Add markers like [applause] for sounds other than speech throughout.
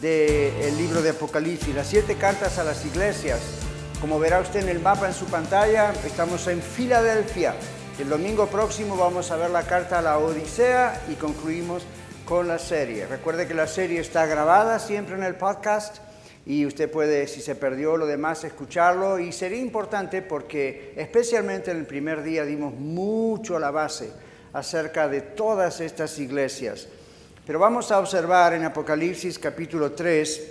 del libro de Apocalipsis, las siete cartas a las iglesias. Como verá usted en el mapa en su pantalla, estamos en Filadelfia. El domingo próximo vamos a ver la carta a la Odisea y concluimos con la serie. Recuerde que la serie está grabada siempre en el podcast y usted puede, si se perdió lo demás, escucharlo. Y sería importante porque especialmente en el primer día dimos mucho a la base acerca de todas estas iglesias. Pero vamos a observar en Apocalipsis capítulo 3,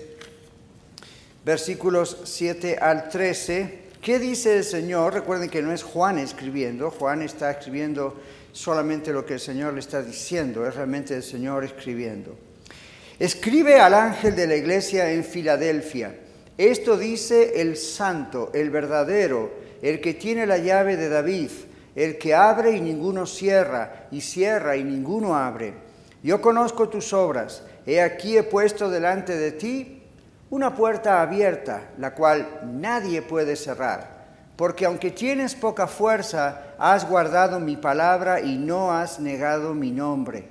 versículos 7 al 13, ¿qué dice el Señor? Recuerden que no es Juan escribiendo, Juan está escribiendo solamente lo que el Señor le está diciendo, es realmente el Señor escribiendo. Escribe al ángel de la iglesia en Filadelfia. Esto dice el santo, el verdadero, el que tiene la llave de David, el que abre y ninguno cierra, y cierra y ninguno abre yo conozco tus obras, he aquí he puesto delante de ti una puerta abierta, la cual nadie puede cerrar. Porque aunque tienes poca fuerza, has guardado mi palabra y no has negado mi nombre.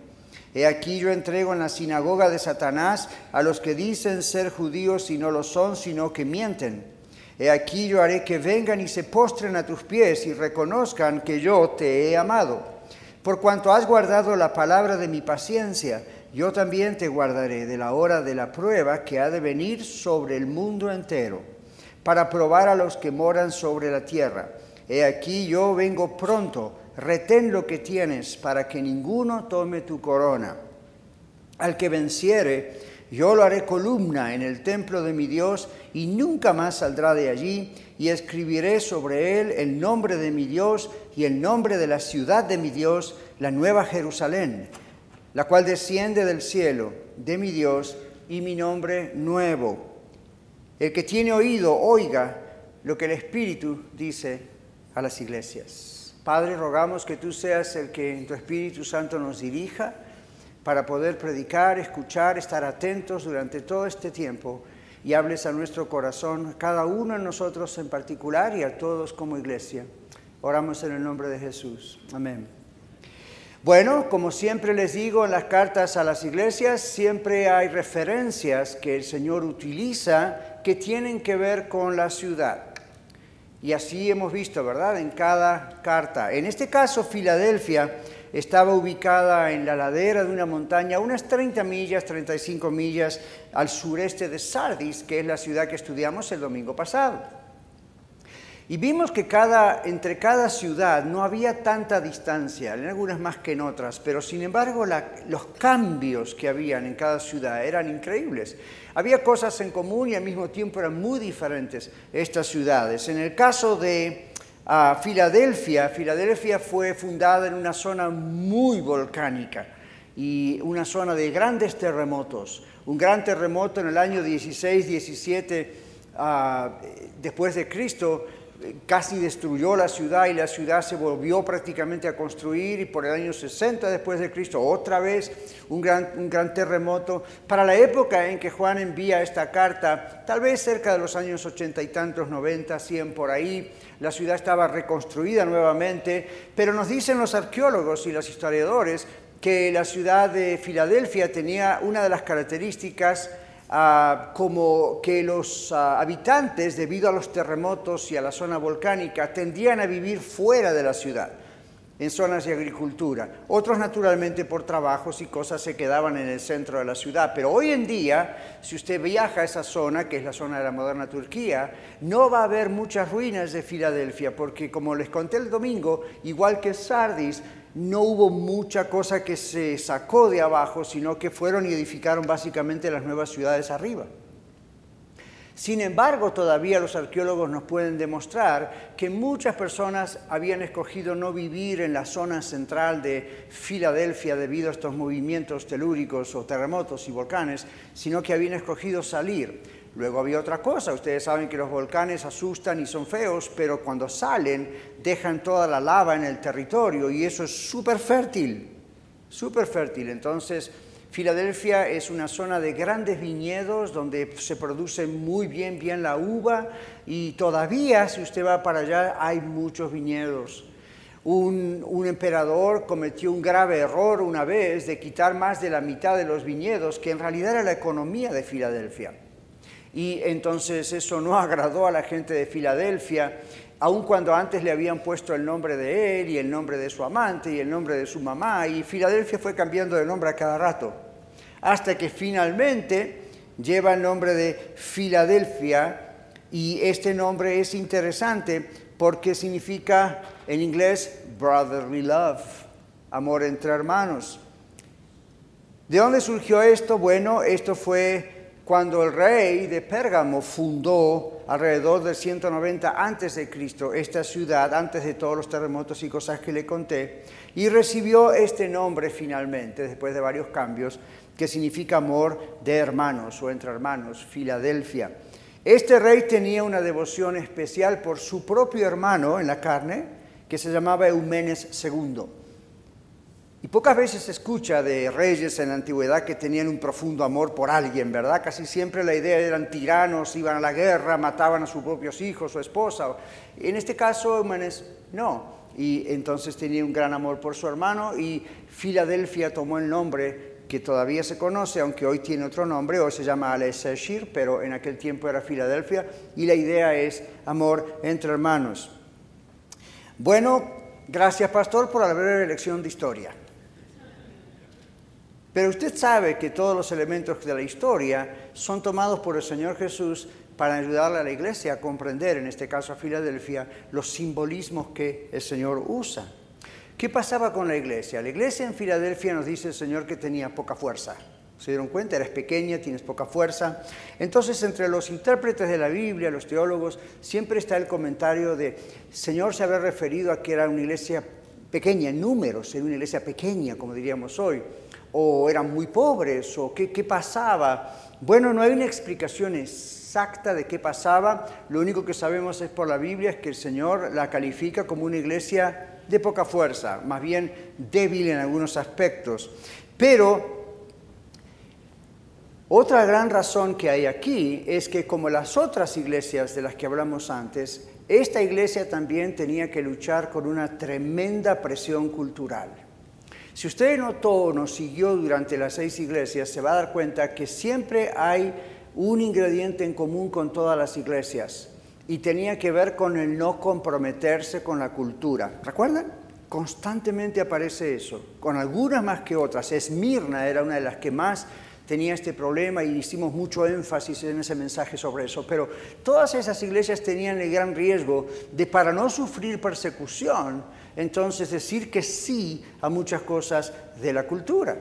He aquí yo entrego en la sinagoga de Satanás a los que dicen ser judíos y no lo son, sino que mienten. He aquí yo haré que vengan y se postren a tus pies y reconozcan que yo te he amado. Por cuanto has guardado la palabra de mi paciencia, yo también te guardaré de la hora de la prueba que ha de venir sobre el mundo entero, para probar a los que moran sobre la tierra. He aquí yo vengo pronto, retén lo que tienes, para que ninguno tome tu corona. Al que venciere, yo lo haré columna en el templo de mi Dios, y nunca más saldrá de allí, y escribiré sobre él el nombre de mi Dios y el nombre de la ciudad de mi Dios, la nueva Jerusalén, la cual desciende del cielo de mi Dios y mi nombre nuevo. El que tiene oído, oiga lo que el Espíritu dice a las iglesias. Padre, rogamos que tú seas el que en tu Espíritu Santo nos dirija para poder predicar, escuchar, estar atentos durante todo este tiempo y hables a nuestro corazón, cada uno de nosotros en particular y a todos como iglesia. Oramos en el nombre de Jesús. Amén. Bueno, como siempre les digo en las cartas a las iglesias, siempre hay referencias que el Señor utiliza que tienen que ver con la ciudad. Y así hemos visto, ¿verdad? En cada carta. En este caso, Filadelfia estaba ubicada en la ladera de una montaña, unas 30 millas, 35 millas al sureste de Sardis, que es la ciudad que estudiamos el domingo pasado. Y vimos que cada, entre cada ciudad no había tanta distancia, en algunas más que en otras, pero sin embargo los cambios que habían en cada ciudad eran increíbles. Había cosas en común y al mismo tiempo eran muy diferentes estas ciudades. En el caso de a Filadelfia. Filadelfia fue fundada en una zona muy volcánica y una zona de grandes terremotos. Un gran terremoto en el año 16-17 ah, después de Cristo casi destruyó la ciudad y la ciudad se volvió prácticamente a construir y por el año 60 después de Cristo otra vez un gran, un gran terremoto. Para la época en que Juan envía esta carta, tal vez cerca de los años 80 y tantos, 90, 100 por ahí, la ciudad estaba reconstruida nuevamente, pero nos dicen los arqueólogos y los historiadores que la ciudad de Filadelfia tenía una de las características Ah, como que los ah, habitantes, debido a los terremotos y a la zona volcánica, tendían a vivir fuera de la ciudad, en zonas de agricultura. Otros, naturalmente, por trabajos y cosas, se quedaban en el centro de la ciudad. Pero hoy en día, si usted viaja a esa zona, que es la zona de la moderna Turquía, no va a haber muchas ruinas de Filadelfia, porque como les conté el domingo, igual que Sardis, no hubo mucha cosa que se sacó de abajo, sino que fueron y edificaron básicamente las nuevas ciudades arriba. Sin embargo, todavía los arqueólogos nos pueden demostrar que muchas personas habían escogido no vivir en la zona central de Filadelfia debido a estos movimientos telúricos o terremotos y volcanes, sino que habían escogido salir. Luego había otra cosa, ustedes saben que los volcanes asustan y son feos, pero cuando salen dejan toda la lava en el territorio y eso es súper fértil, súper fértil. Entonces, Filadelfia es una zona de grandes viñedos donde se produce muy bien, bien la uva y todavía si usted va para allá hay muchos viñedos. Un, un, emperador cometió un grave error una vez de quitar más de la mitad de los viñedos, que en realidad era la economía de Filadelfia. Y entonces eso no agradó a la gente de Filadelfia, aun cuando antes le habían puesto el nombre de él y el nombre de su amante y el nombre de su mamá, y Filadelfia fue cambiando de nombre a cada rato hasta que finalmente lleva el nombre de Filadelfia y este nombre es interesante porque significa en inglés brotherly love, amor entre hermanos. ¿De dónde surgió esto? Bueno, esto fue cuando el rey de Pérgamo fundó alrededor del 190 antes de Cristo esta ciudad antes de todos los terremotos y cosas que le conté y recibió este nombre finalmente después de varios cambios que significa amor de hermanos o entre hermanos, Filadelfia. Este rey tenía una devoción especial por su propio hermano en la carne, que se llamaba Eumenes II. Y pocas veces se escucha de reyes en la antigüedad que tenían un profundo amor por alguien, ¿verdad? Casi siempre la idea eran tiranos, iban a la guerra, mataban a sus propios hijos o esposa. En este caso, Eumenes no. Y entonces tenía un gran amor por su hermano y Filadelfia tomó el nombre que todavía se conoce, aunque hoy tiene otro nombre, hoy se llama Alessashir, pero en aquel tiempo era Filadelfia, y la idea es amor entre hermanos. Bueno, gracias pastor por la breve lección de historia. Pero usted sabe que todos los elementos de la historia son tomados por el Señor Jesús para ayudarle a la iglesia a comprender, en este caso a Filadelfia, los simbolismos que el Señor usa. ¿Qué pasaba con la iglesia? La iglesia en Filadelfia nos dice el Señor que tenía poca fuerza. ¿Se dieron cuenta? Eres pequeña, tienes poca fuerza. Entonces, entre los intérpretes de la Biblia, los teólogos, siempre está el comentario de, Señor se había referido a que era una iglesia pequeña en números, era una iglesia pequeña, como diríamos hoy, o eran muy pobres, o qué, pasaba. Bueno, no hay una explicación exacta de qué pasaba, lo único que sabemos es por la Biblia es que el Señor la califica como una iglesia de poca fuerza, más bien débil en algunos aspectos. Pero otra gran razón que hay aquí es que como las otras iglesias de las que hablamos antes, esta iglesia también tenía que luchar con una tremenda presión cultural. Si usted notó o nos siguió durante las seis iglesias, se va a dar cuenta que siempre hay un ingrediente en común con todas las iglesias y tenía que ver con el no comprometerse con la cultura. ¿Recuerdan? Constantemente aparece eso, con algunas más que otras. Esmirna era una de las que más tenía este problema y hicimos mucho énfasis en ese mensaje sobre eso, pero todas esas iglesias tenían el gran riesgo de para no sufrir persecución, entonces decir que sí a muchas cosas de la cultura.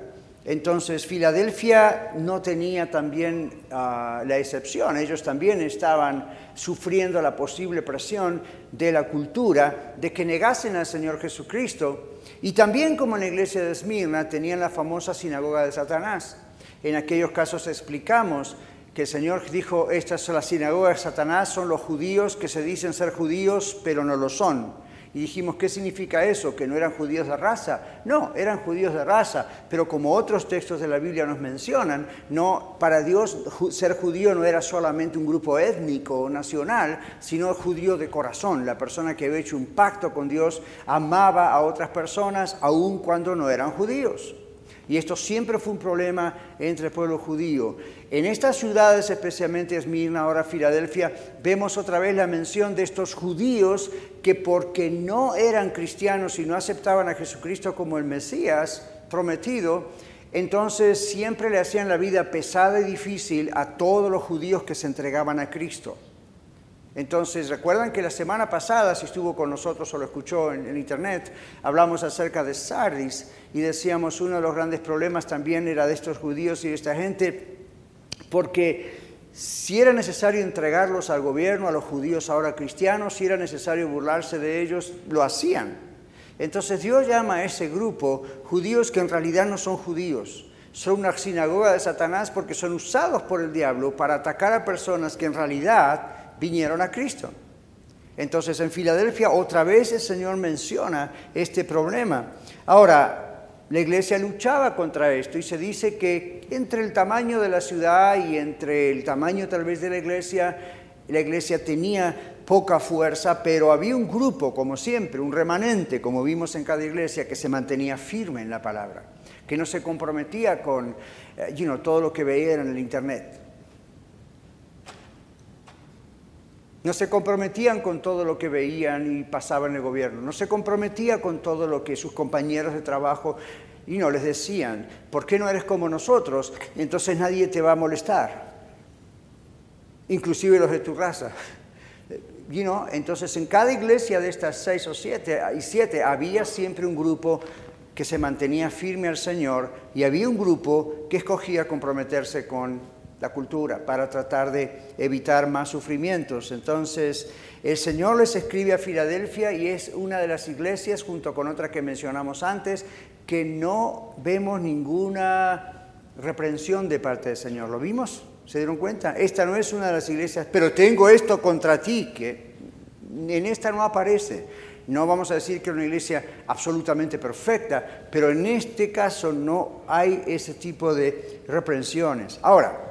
Entonces Filadelfia no tenía también ah, la excepción, ellos también estaban sufriendo la posible presión de la cultura de que negasen al Señor Jesucristo y también como en la iglesia de Esmirna tenían la famosa sinagoga de Satanás. En aquellos casos explicamos que el Señor dijo, estas son las sinagogas de Satanás, son los judíos que se dicen ser judíos pero no lo son y dijimos, ¿qué significa eso? ¿Que no eran judíos de raza? No, eran judíos de raza, pero como otros textos de la Biblia nos mencionan, no, para Dios ser judío no era solamente un grupo étnico o nacional, sino judío de corazón. La persona que había hecho un pacto con Dios amaba a otras personas aun cuando no eran judíos. Y esto siempre fue un problema entre el pueblo judío. En estas ciudades, especialmente Esmirna, ahora Filadelfia, vemos otra vez la mención de estos judíos que porque no eran cristianos y no aceptaban a Jesucristo como el Mesías prometido, entonces siempre le hacían la vida pesada y difícil a todos los judíos que se entregaban a Cristo. Entonces, recuerdan que la semana pasada, si estuvo con nosotros o lo escuchó en, internet, hablamos acerca de Sardis y decíamos uno de los grandes problemas también era de estos judíos y de esta gente, porque si era necesario entregarlos al gobierno, a los judíos ahora cristianos, si era necesario burlarse de ellos, lo hacían. Entonces Dios llama a ese grupo judíos que en realidad no son judíos, son una sinagoga de Satanás porque son usados por el diablo para atacar a personas que en realidad vinieron a Cristo. Entonces en Filadelfia otra vez el Señor menciona este problema. Ahora, la iglesia luchaba contra esto y se dice que entre el tamaño de la ciudad y entre el tamaño tal vez de la iglesia, la iglesia tenía poca fuerza, pero había un grupo, como siempre, un remanente, como vimos en cada iglesia, que se mantenía firme en la palabra, que no se comprometía con eh, todo lo que veía en el Internet. No se comprometían con todo lo que veían y pasaba en el gobierno. No se comprometía con todo lo que sus compañeros de trabajo y no les decían, ¿por qué no eres como nosotros? Entonces nadie te va a molestar, inclusive los de tu raza. [laughs] Entonces en cada iglesia de estas seis o siete y siete había siempre un grupo que se mantenía firme al Señor y había un grupo que escogía comprometerse con la cultura, para tratar de evitar más sufrimientos. Entonces, el Señor les escribe a Filadelfia y es una de las iglesias, junto con otra que mencionamos antes, que no vemos ninguna reprensión de parte del Señor. ¿Lo vimos? ¿Se dieron cuenta? Esta no es una de las iglesias, pero tengo esto contra ti, que en esta no aparece. No vamos a decir que es una iglesia absolutamente perfecta, pero en este caso no hay ese tipo de reprensiones. Ahora,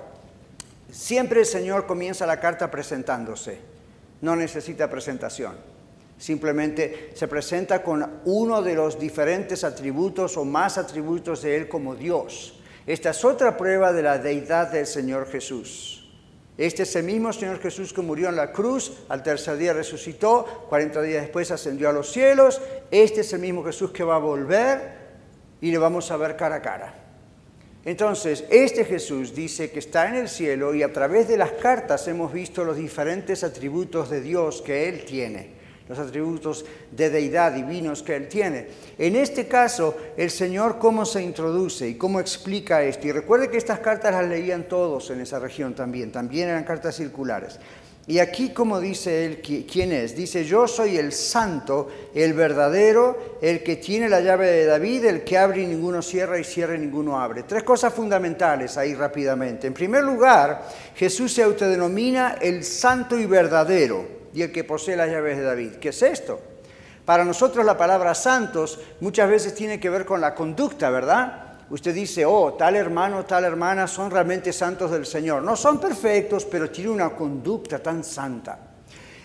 Siempre el Señor comienza la carta presentándose, no necesita presentación. Simplemente se presenta con uno de los diferentes atributos o más atributos de Él como Dios. Esta es otra prueba de la deidad del Señor Jesús. Este es el mismo Señor Jesús que murió en la cruz, al tercer día resucitó, 40 días después ascendió a los cielos. Este es el mismo Jesús que va a volver y le vamos a ver cara a cara. Entonces, este Jesús dice que está en el cielo y a través de las cartas hemos visto los diferentes atributos de Dios que Él tiene, los atributos de deidad divinos que Él tiene. En este caso, el Señor cómo se introduce y cómo explica esto. Y recuerde que estas cartas las leían todos en esa región también, también eran cartas circulares. Y aquí como dice él, ¿quién es? Dice, yo soy el santo, el verdadero, el que tiene la llave de David, el que abre y ninguno cierra y cierra y ninguno abre. Tres cosas fundamentales ahí rápidamente. En primer lugar, Jesús se autodenomina el santo y verdadero y el que posee las llaves de David. ¿Qué es esto? Para nosotros la palabra santos muchas veces tiene que ver con la conducta, ¿verdad? usted dice, oh, tal hermano, tal hermana son realmente santos del Señor. No son perfectos, pero tienen una conducta tan santa.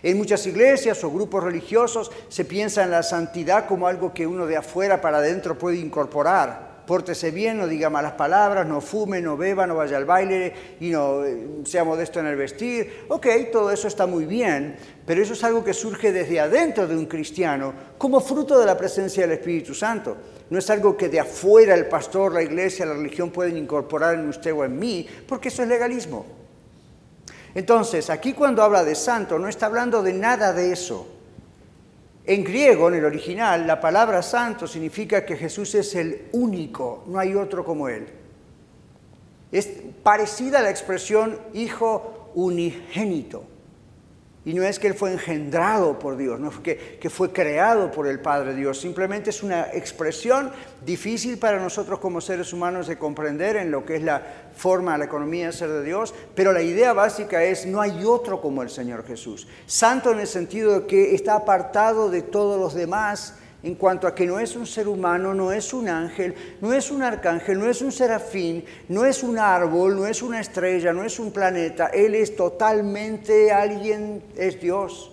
En muchas iglesias o grupos religiosos se piensa en la santidad como algo que uno de afuera para adentro puede incorporar pórtese bien, no diga malas palabras, no fume, no beba, no vaya al baile y no eh, sea modesto en el vestir. Ok, todo eso está muy bien, pero eso es algo que surge desde adentro de un cristiano como fruto de la presencia del Espíritu Santo. No es algo que de afuera el pastor, la iglesia, la religión pueden incorporar en usted o en mí, porque eso es legalismo. Entonces, aquí cuando habla de santo, no está hablando de nada de eso. En griego, en el original, la palabra santo significa que Jesús es el único, no hay otro como Él. Es parecida a la expresión hijo unigénito. Y no es que Él fue engendrado por Dios, no es que, que fue creado por el Padre Dios, simplemente es una expresión difícil para nosotros como seres humanos de comprender en lo que es la forma, la economía de ser de Dios, pero la idea básica es no hay otro como el Señor Jesús. Santo en el sentido de que está apartado de todos los demás en cuanto a que no es un ser humano, no es un ángel, no es un arcángel, no es un serafín, no es un árbol, no es una estrella, no es un planeta, Él es totalmente alguien, es Dios.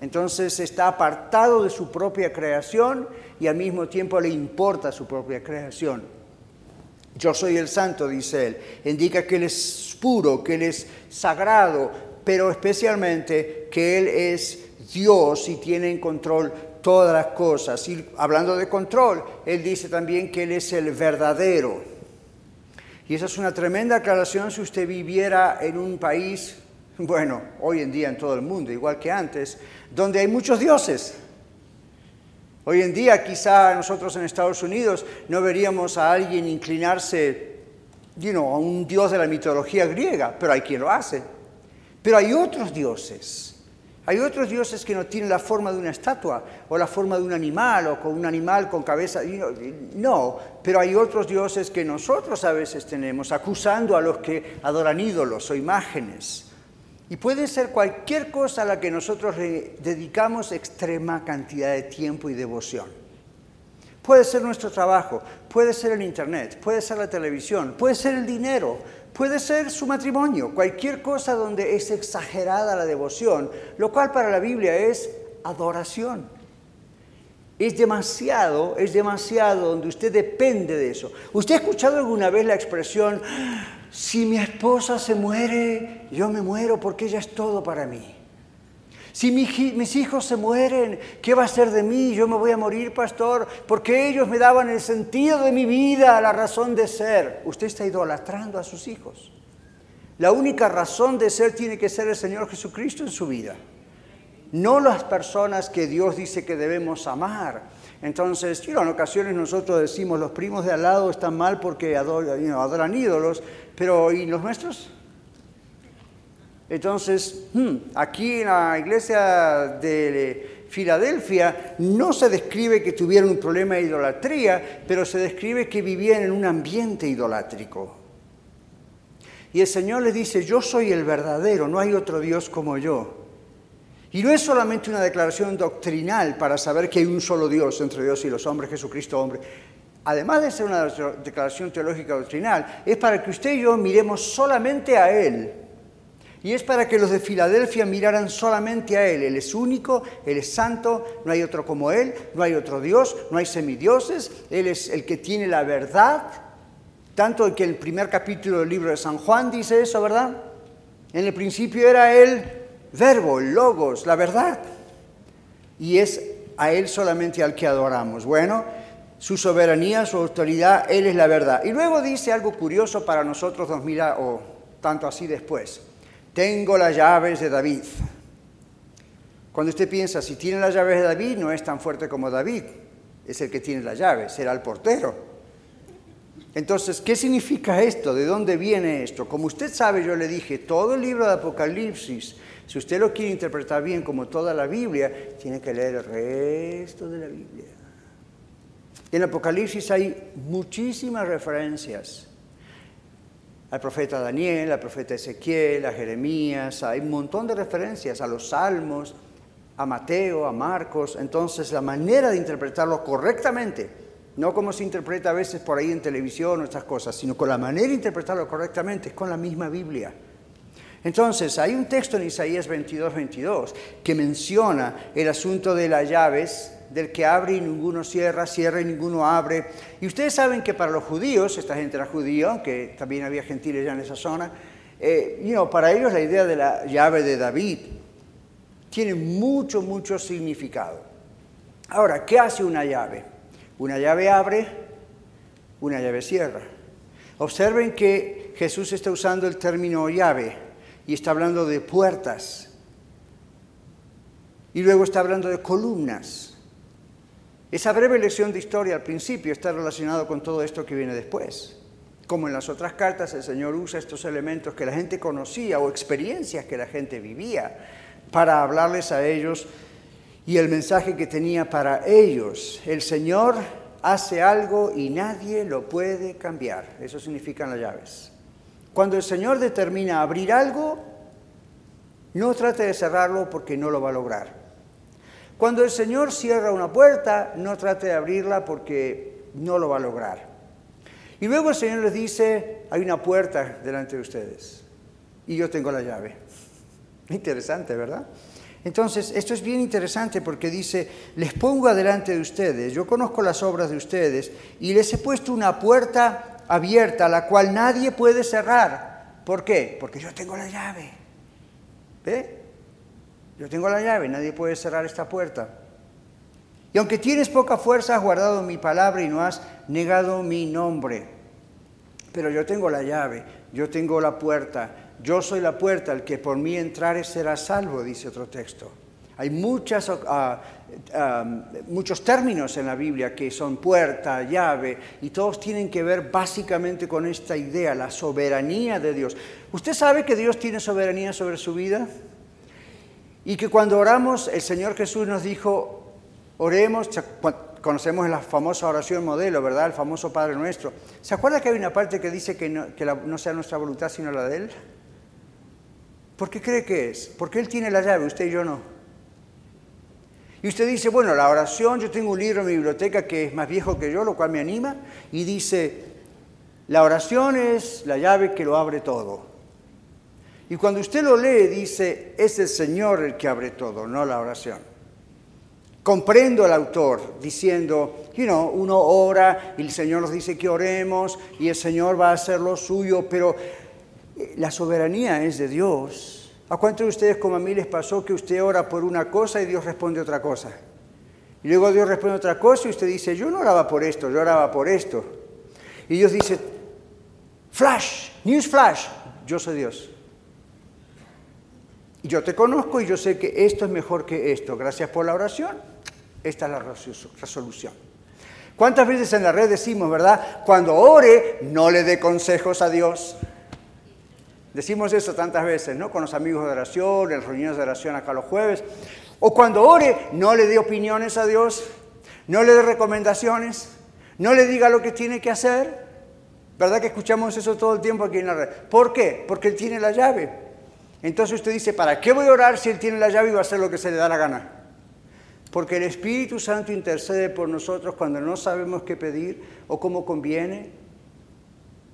Entonces está apartado de su propia creación y al mismo tiempo le importa su propia creación. Yo soy el santo, dice él. Indica que Él es puro, que Él es sagrado, pero especialmente que Él es Dios y tiene en control todas las cosas. Y hablando de control, él dice también que él es el verdadero. Y esa es una tremenda aclaración si usted viviera en un país, bueno, hoy en día en todo el mundo, igual que antes, donde hay muchos dioses. Hoy en día quizá nosotros en Estados Unidos no veríamos a alguien inclinarse a un dios de la mitología griega, pero hay quien lo hace. Pero hay otros dioses. Hay otros dioses que no tienen la forma de una estatua o la forma de un animal o con un animal con cabeza. No, pero hay otros dioses que nosotros a veces tenemos, acusando a los que adoran ídolos o imágenes. Y puede ser cualquier cosa a la que nosotros dedicamos extrema cantidad de tiempo y devoción. Puede ser nuestro trabajo, puede ser el Internet, puede ser la televisión, puede ser el dinero, puede ser su matrimonio, cualquier cosa donde es exagerada la devoción, lo cual para la Biblia es adoración. Es demasiado, es demasiado donde usted depende de eso. ¿Usted ha escuchado alguna vez la expresión, si mi esposa se muere, yo me muero porque ella es todo para mí? Si mis hijos se mueren, ¿qué va a ser de mí? Yo me voy a morir, pastor, porque ellos me daban el sentido de mi vida, la razón de ser. Usted está idolatrando a sus hijos. La única razón de ser tiene que ser el Señor Jesucristo en su vida, no las personas que Dios dice que debemos amar. Entonces, en ocasiones nosotros decimos, los primos de al lado están mal porque adoran, adoran ídolos, pero ¿y los nuestros? Entonces, hmm, aquí en la iglesia de Filadelfia no se describe que tuvieran un problema de idolatría, pero se describe que vivían en un ambiente idolátrico. Y el Señor les dice, yo soy el verdadero, no hay otro Dios como yo. Y no es solamente una declaración doctrinal para saber que hay un solo Dios entre Dios y los hombres, Jesucristo hombre. Además de ser una declaración teológica doctrinal, es para que usted y yo miremos solamente a Él y es para que los de Filadelfia miraran solamente a Él. Él es único, Él es santo, no hay otro como Él, no hay otro Dios, no hay semidioses, Él es el que tiene la verdad. Tanto que el primer capítulo del libro de San Juan dice eso, ¿verdad? En el principio era el verbo, el logos, la verdad. Y es a Él solamente al que adoramos. Bueno, su soberanía, su autoridad, Él es la verdad. Y luego dice algo curioso para nosotros dos mil o tanto así después. Tengo las llaves de David. Cuando usted piensa, si tiene las llaves de David, no es tan fuerte como David, es el que tiene las llaves, será el portero. Entonces, ¿qué significa esto? ¿De dónde viene esto? Como usted sabe, yo le dije, todo el libro de Apocalipsis, si usted lo quiere interpretar bien como toda la Biblia, tiene que leer el resto de la Biblia. En Apocalipsis hay muchísimas referencias al profeta Daniel, al profeta Ezequiel, a Jeremías, hay un montón de referencias a los salmos, a Mateo, a Marcos. Entonces la manera de interpretarlo correctamente, no como se interpreta a veces por ahí en televisión o estas cosas, sino con la manera de interpretarlo correctamente, es con la misma Biblia. Entonces, hay un texto en Isaías 22, 22 que menciona el asunto de las llaves del que abre y ninguno cierra, cierra y ninguno abre. Y ustedes saben que para los judíos, esta gente era judía, aunque también había gentiles ya en esa zona, eh, para ellos la idea de la llave de David tiene mucho, mucho significado. Ahora, ¿qué hace una llave? Una llave abre, una llave cierra. Observen que Jesús está usando el término llave y está hablando de puertas. Y luego está hablando de columnas. Esa breve lección de historia al principio está relacionado con todo esto que viene después. Como en las otras cartas, el Señor usa estos elementos que la gente conocía o experiencias que la gente vivía para hablarles a ellos y el mensaje que tenía para ellos. El Señor hace algo y nadie lo puede cambiar. Eso significan las llaves. Cuando el Señor determina abrir algo, no trate de cerrarlo porque no lo va a lograr. Cuando el Señor cierra una puerta, no trate de abrirla porque no lo va a lograr. Y luego el Señor les dice, hay una puerta delante de ustedes y yo tengo la llave. [laughs] Interesante, ¿verdad? Entonces, esto es bien interesante porque dice, les pongo adelante de ustedes, yo conozco las obras de ustedes y les he puesto una puerta abierta, la cual nadie puede cerrar. ¿Por qué? Porque yo tengo la llave. ¿Ve? Yo tengo la llave, nadie puede cerrar esta puerta. Y aunque tienes poca fuerza, has guardado mi palabra y no has negado mi nombre. Pero yo tengo la llave, yo tengo la puerta, yo soy la puerta, el que por mí entrare será salvo, dice otro texto. Hay muchas, ah, ah, muchos términos en la Biblia que son puerta, llave, y todos tienen que ver básicamente con esta idea, la soberanía de Dios. ¿Usted sabe que Dios tiene soberanía sobre su vida? Y que cuando oramos, el Señor Jesús nos dijo, oremos, conocemos la famosa oración modelo, ¿verdad? El famoso Padre Nuestro. ¿Se acuerda que hay una parte que dice que no, sea nuestra voluntad sino la de Él? ¿Por qué cree que es? Porque Él tiene la llave, usted y yo no. Y usted dice, bueno, la oración, yo tengo un libro en mi biblioteca que es más viejo que yo, lo cual me anima, y dice, la oración es la llave que lo abre todo. Y cuando usted lo lee, dice, es el Señor el que abre todo, no la oración. Comprendo al autor diciendo, you know, uno ora y el Señor nos dice que oremos y el Señor va a hacer lo suyo, pero eh, la soberanía es de Dios. ¿A cuántos de ustedes como a mí les pasó que usted ora por una cosa y Dios responde otra cosa? Y luego Dios responde otra cosa y usted dice, yo no oraba por esto, yo oraba por esto. Y Dios dice, flash, news flash, yo soy Dios. Yo te conozco y yo sé que esto es mejor que esto. Gracias por la oración. Esta es la resolución. ¿Cuántas veces en la red decimos, verdad? Cuando ore, no le dé consejos a Dios. Decimos eso tantas veces, ¿no? Con los amigos de oración, en reuniones de oración acá los jueves. O cuando ore, no le dé opiniones a Dios, no le dé recomendaciones, no le diga lo que tiene que hacer. ¿Verdad que escuchamos eso todo el tiempo aquí en la red? ¿Por qué? Porque Él tiene la llave. Entonces usted dice, ¿para qué voy a orar si Él tiene la llave y va a hacer lo que se le da la gana? Porque el Espíritu Santo intercede por nosotros cuando no sabemos qué pedir o cómo conviene.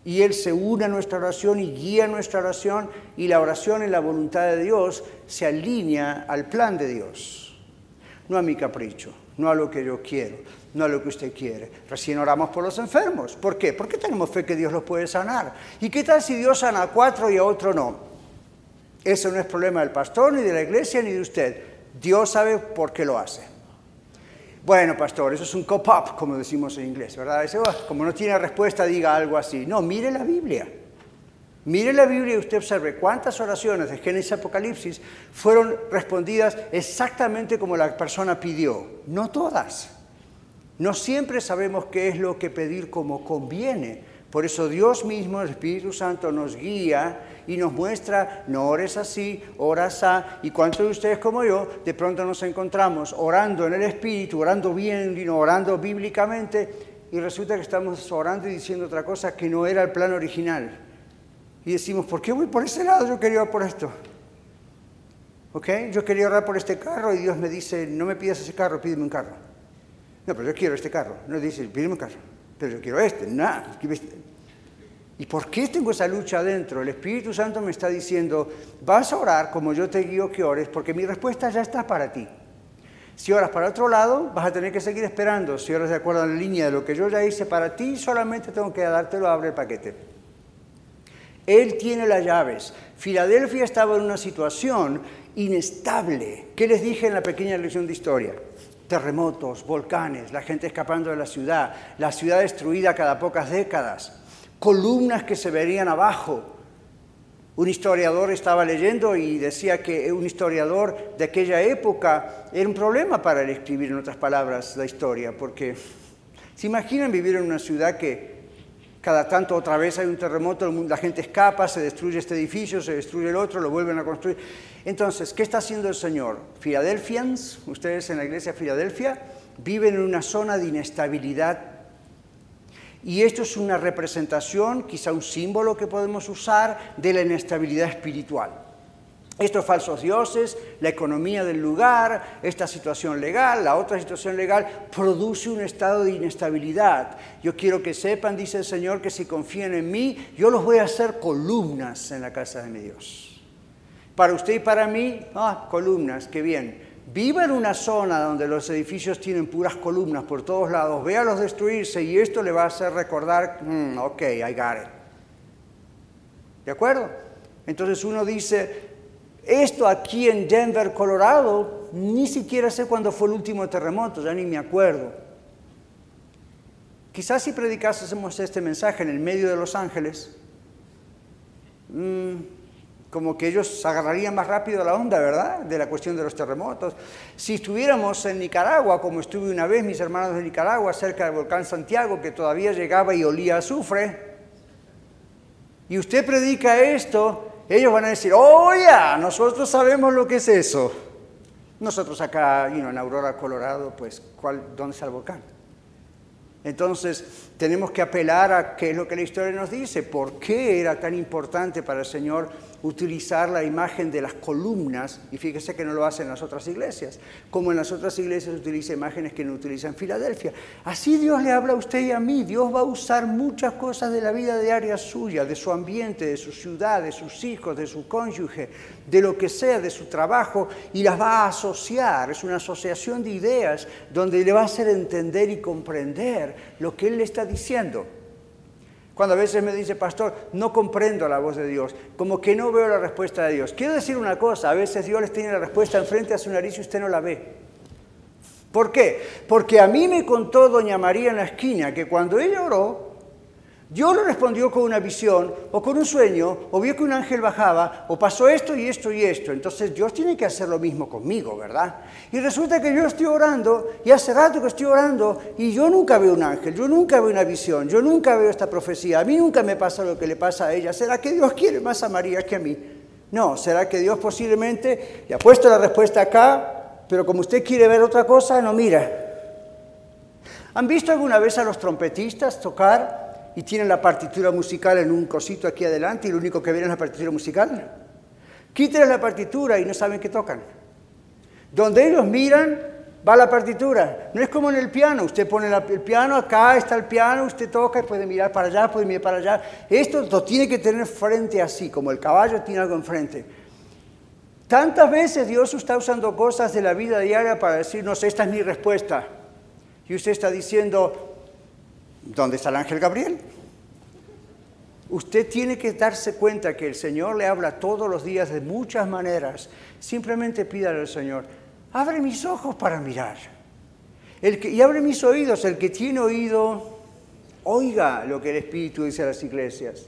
Y Él se une a nuestra oración y guía nuestra oración y la oración en la voluntad de Dios se alinea al plan de Dios. No a mi capricho, no a lo que yo quiero, no a lo que usted quiere. Recién oramos por los enfermos. ¿Por qué? Porque tenemos fe que Dios los puede sanar. ¿Y qué tal si Dios sana a cuatro y a otro no? Eso no es problema del pastor, ni de la iglesia, ni de usted. Dios sabe por qué lo hace. Bueno, pastor, eso es un cop-up, como decimos en inglés, ¿verdad? Oh, como no tiene respuesta, diga algo así. No, mire la Biblia. Mire la Biblia y usted observe cuántas oraciones de Génesis y Apocalipsis fueron respondidas exactamente como la persona pidió. No todas. No siempre sabemos qué es lo que pedir como conviene. Por eso Dios mismo, el Espíritu Santo, nos guía y nos muestra, no ores así, oras así. Y cuántos de ustedes como yo, de pronto nos encontramos orando en el Espíritu, orando bien, orando bíblicamente, y resulta que estamos orando y diciendo otra cosa que no era el plan original. Y decimos, ¿por qué voy por ese lado? Yo quería orar por esto. ¿Ok? Yo quería orar por este carro y Dios me dice, no me pidas ese carro, pídeme un carro. No, pero yo quiero este carro. No dice, pídeme un carro. Pero yo quiero este. Nada. ¿Y por qué tengo esa lucha adentro? El Espíritu Santo me está diciendo, vas a orar como yo te guío que ores, porque mi respuesta ya está para ti. Si oras para otro lado, vas a tener que seguir esperando. Si oras de acuerdo a la línea de lo que yo ya hice para ti, solamente tengo que dártelo, abre el paquete. Él tiene las llaves. Filadelfia estaba en una situación inestable. ¿Qué les dije en la pequeña lección de historia? Terremotos, volcanes, la gente escapando de la ciudad, la ciudad destruida cada pocas décadas columnas que se verían abajo. Un historiador estaba leyendo y decía que un historiador de aquella época era un problema para él escribir, en otras palabras, la historia, porque se imaginan vivir en una ciudad que cada tanto otra vez hay un terremoto, la gente escapa, se destruye este edificio, se destruye el otro, lo vuelven a construir. Entonces, ¿qué está haciendo el Señor? Filadelfians, ustedes en la iglesia Filadelfia, viven en una zona de inestabilidad y esto es una representación, quizá un símbolo que podemos usar de la inestabilidad espiritual. Estos falsos dioses, la economía del lugar, esta situación legal, la otra situación legal, produce un estado de inestabilidad. Yo quiero que sepan, dice el Señor, que si confían en mí, yo los voy a hacer columnas en la casa de mi Dios. Para usted y para mí, ah, columnas, qué bien. Viva en una zona donde los edificios tienen puras columnas por todos lados, véalos destruirse y esto le va a hacer recordar, mm, ok, I got it. ¿De acuerdo? Entonces uno dice, esto aquí en Denver, Colorado, ni siquiera sé cuándo fue el último terremoto, ya ni me acuerdo. Quizás si predicásemos este mensaje en el medio de Los Ángeles, mm, como que ellos agarrarían más rápido la onda, ¿verdad? De la cuestión de los terremotos. Si estuviéramos en Nicaragua, como estuve una vez mis hermanos de Nicaragua, cerca del volcán Santiago, que todavía llegaba y olía azufre, y usted predica esto, ellos van a decir, oh ya, nosotros sabemos lo que es eso. Nosotros acá, en Aurora, Colorado, pues, ¿cuál, ¿dónde está el volcán? Entonces, tenemos que apelar a qué es lo que la historia nos dice, por qué era tan importante para el Señor utilizar la imagen de las columnas, y fíjese que no lo hacen las otras iglesias, como en las otras iglesias utiliza imágenes que no utiliza en Filadelfia. Así Dios le habla a usted y a mí, Dios va a usar muchas cosas de la vida diaria suya, de su ambiente, de su ciudad, de sus hijos, de su cónyuge, de lo que sea, de su trabajo, y las va a asociar, es una asociación de ideas donde le va a hacer entender y comprender lo que Él le está diciendo. Cuando a veces me dice, pastor, no comprendo la voz de Dios, como que no veo la respuesta de Dios. Quiero decir una cosa, a veces Dios les tiene la respuesta enfrente a su nariz y usted no la ve. ¿Por qué? Porque a mí me contó doña María en la esquina que cuando ella oró, Dios le respondió con una visión o con un sueño, o vio que un ángel bajaba, o pasó esto y esto y esto. Entonces Dios tiene que hacer lo mismo conmigo, ¿verdad? Y resulta que yo estoy orando, y hace rato que estoy orando, y yo nunca veo un ángel, yo nunca veo una visión, yo nunca veo esta profecía. A mí nunca me pasa lo que le pasa a ella. ¿Será que Dios quiere más a María que a mí? No, ¿será que Dios posiblemente le ha puesto la respuesta acá, pero como usted quiere ver otra cosa, no mira? ¿Han visto alguna vez a los trompetistas tocar? Y tienen la partitura musical en un cosito aquí adelante y lo único que ven es la partitura musical. Quítenles la partitura y no saben qué tocan. Donde ellos miran, va la partitura. No es como en el piano. Usted pone el piano, acá está el piano, usted toca y puede mirar para allá, puede mirar para allá. Esto lo tiene que tener frente así, como el caballo tiene algo enfrente. Tantas veces Dios está usando cosas de la vida diaria para decirnos, esta es mi respuesta. Y usted está diciendo, ¿Dónde está el ángel Gabriel? Usted tiene que darse cuenta que el Señor le habla todos los días de muchas maneras. Simplemente pídale al Señor, abre mis ojos para mirar. El que, y abre mis oídos. El que tiene oído, oiga lo que el Espíritu dice a las iglesias.